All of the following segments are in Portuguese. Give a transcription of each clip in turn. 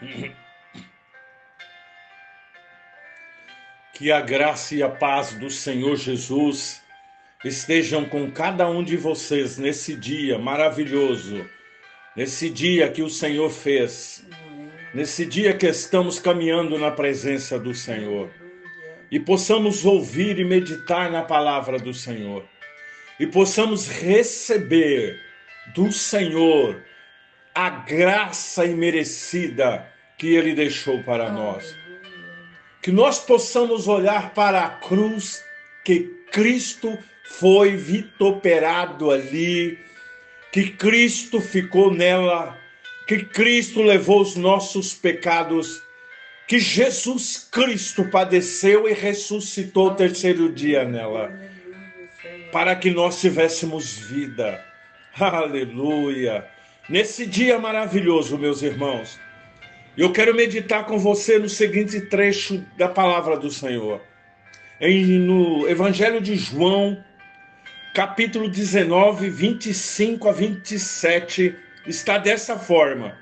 Que a graça e a paz do Senhor Jesus estejam com cada um de vocês nesse dia maravilhoso, nesse dia que o Senhor fez, nesse dia que estamos caminhando na presença do Senhor. E possamos ouvir e meditar na palavra do Senhor. E possamos receber do Senhor a graça imerecida que Ele deixou para nós. Que nós possamos olhar para a cruz que Cristo foi vituperado ali, que Cristo ficou nela, que Cristo levou os nossos pecados, que Jesus Cristo padeceu e ressuscitou o terceiro dia nela, para que nós tivéssemos vida. Aleluia! Nesse dia maravilhoso, meus irmãos, eu quero meditar com você no seguinte trecho da palavra do Senhor. Em, no Evangelho de João, capítulo 19, 25 a 27, está dessa forma.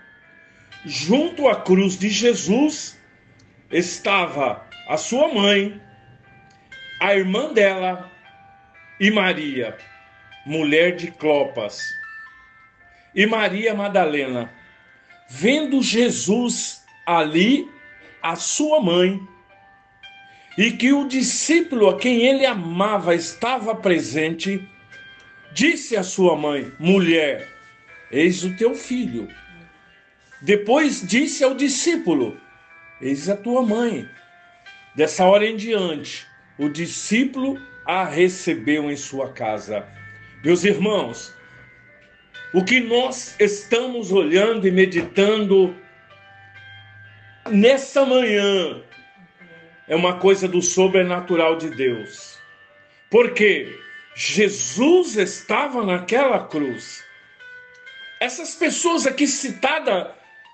Junto à cruz de Jesus estava a sua mãe, a irmã dela e Maria, mulher de Clopas e Maria Madalena, vendo Jesus ali, a sua mãe, e que o discípulo a quem ele amava estava presente, disse à sua mãe: Mulher, eis o teu filho. Depois disse ao discípulo: Eis a tua mãe. Dessa hora em diante, o discípulo a recebeu em sua casa. Meus irmãos, o que nós estamos olhando e meditando nessa manhã é uma coisa do sobrenatural de Deus. Porque Jesus estava naquela cruz. Essas pessoas aqui citadas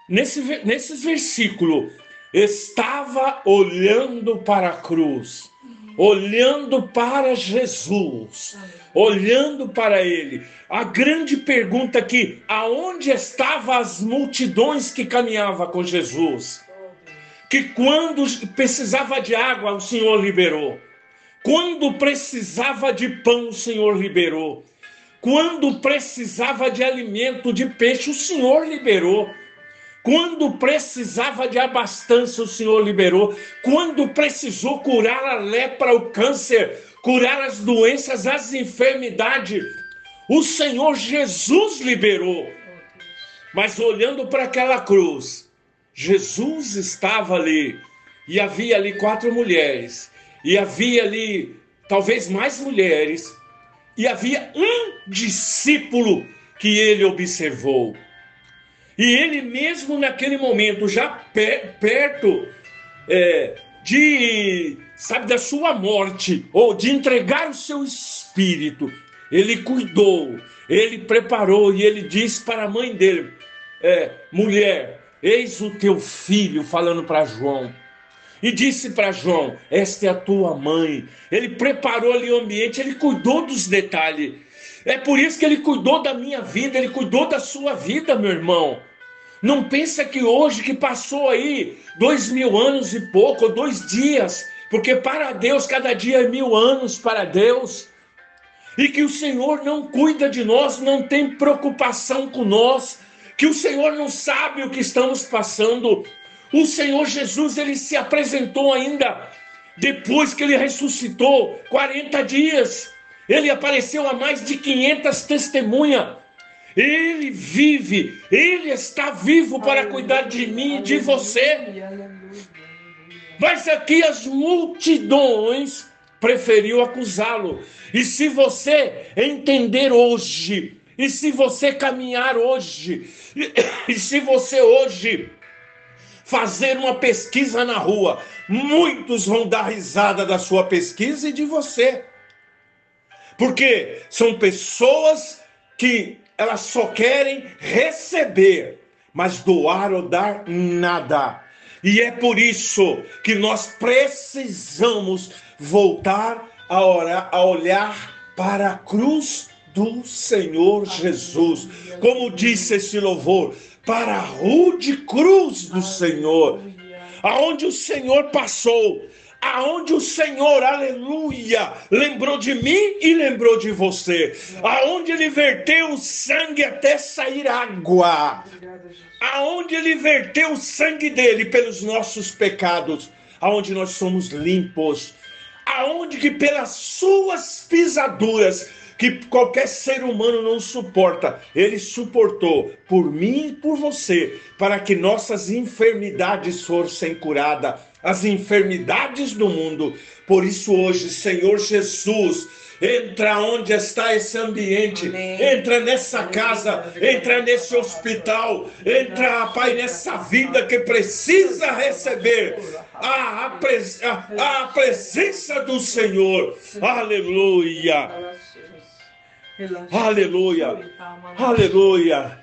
nesse, nesses versículos estava olhando para a cruz, olhando para Jesus olhando para ele. A grande pergunta aqui: aonde estavam as multidões que caminhavam com Jesus? Que quando precisava de água, o Senhor liberou. Quando precisava de pão, o Senhor liberou. Quando precisava de alimento, de peixe, o Senhor liberou. Quando precisava de abastança, o Senhor liberou. Quando precisou curar a lepra, o câncer, curar as doenças, as enfermidades. O Senhor Jesus liberou. Mas olhando para aquela cruz, Jesus estava ali e havia ali quatro mulheres, e havia ali talvez mais mulheres, e havia um discípulo que ele observou. E ele mesmo naquele momento, já perto é, de sabe, da sua morte, ou de entregar o seu espírito, ele cuidou, ele preparou e ele disse para a mãe dele: é, mulher, eis o teu filho, falando para João. E disse para João: Esta é a tua mãe. Ele preparou ali o ambiente, ele cuidou dos detalhes. É por isso que ele cuidou da minha vida, ele cuidou da sua vida, meu irmão. Não pensa que hoje, que passou aí dois mil anos e pouco, dois dias, porque para Deus cada dia é mil anos para Deus, e que o Senhor não cuida de nós, não tem preocupação com nós, que o Senhor não sabe o que estamos passando. O Senhor Jesus, ele se apresentou ainda depois que ele ressuscitou, 40 dias. Ele apareceu a mais de 500 testemunhas. Ele vive, ele está vivo para cuidar de mim e de você. Mas aqui as multidões preferiu acusá-lo. E se você entender hoje, e se você caminhar hoje, e, e se você hoje fazer uma pesquisa na rua, muitos vão dar risada da sua pesquisa e de você. Porque são pessoas que elas só querem receber, mas doar ou dar nada. E é por isso que nós precisamos voltar a, orar, a olhar para a cruz do Senhor Jesus. Como disse esse louvor, para a rude cruz do Senhor, aonde o Senhor passou, aonde o Senhor, aleluia, lembrou de mim e lembrou de você, aonde ele verteu o sangue até sair água, aonde ele verteu o sangue dele pelos nossos pecados, aonde nós somos limpos, aonde que pelas suas pisaduras que qualquer ser humano não suporta, ele suportou por mim e por você, para que nossas enfermidades fossem curadas as enfermidades do mundo. Por isso, hoje, Senhor Jesus, entra onde está esse ambiente, Amém. entra nessa casa, entra nesse hospital, entra, Pai, nessa vida que precisa receber a, a, pres, a, a presença do Senhor. Aleluia. Aleluia. Aleluia.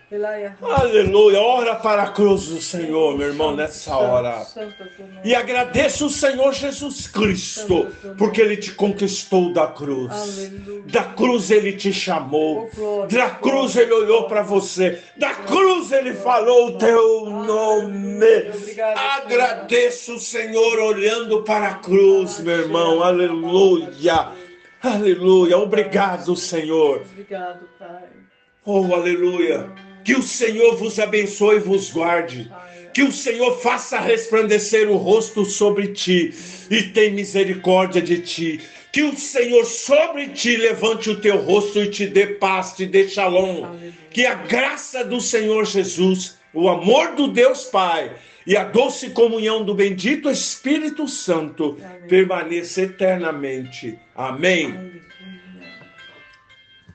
Aleluia. Ora para a cruz do Senhor, meu irmão, nessa hora. E agradeça o Senhor Jesus Cristo, porque Ele te conquistou da cruz. Da cruz Ele te chamou. Oh, da cruz Ele olhou para você. Da cruz Ele falou o teu nome. Agradeça o Senhor olhando para a cruz, meu irmão. Aleluia. Aleluia. Obrigado, Senhor. Obrigado, Pai. Oh, aleluia. Que o Senhor vos abençoe e vos guarde. Que o Senhor faça resplandecer o rosto sobre ti e tenha misericórdia de ti. Que o Senhor sobre ti levante o teu rosto e te dê paz, te dê shalom. Que a graça do Senhor Jesus, o amor do Deus Pai e a doce comunhão do bendito Espírito Santo permaneça eternamente. Amém. Amém.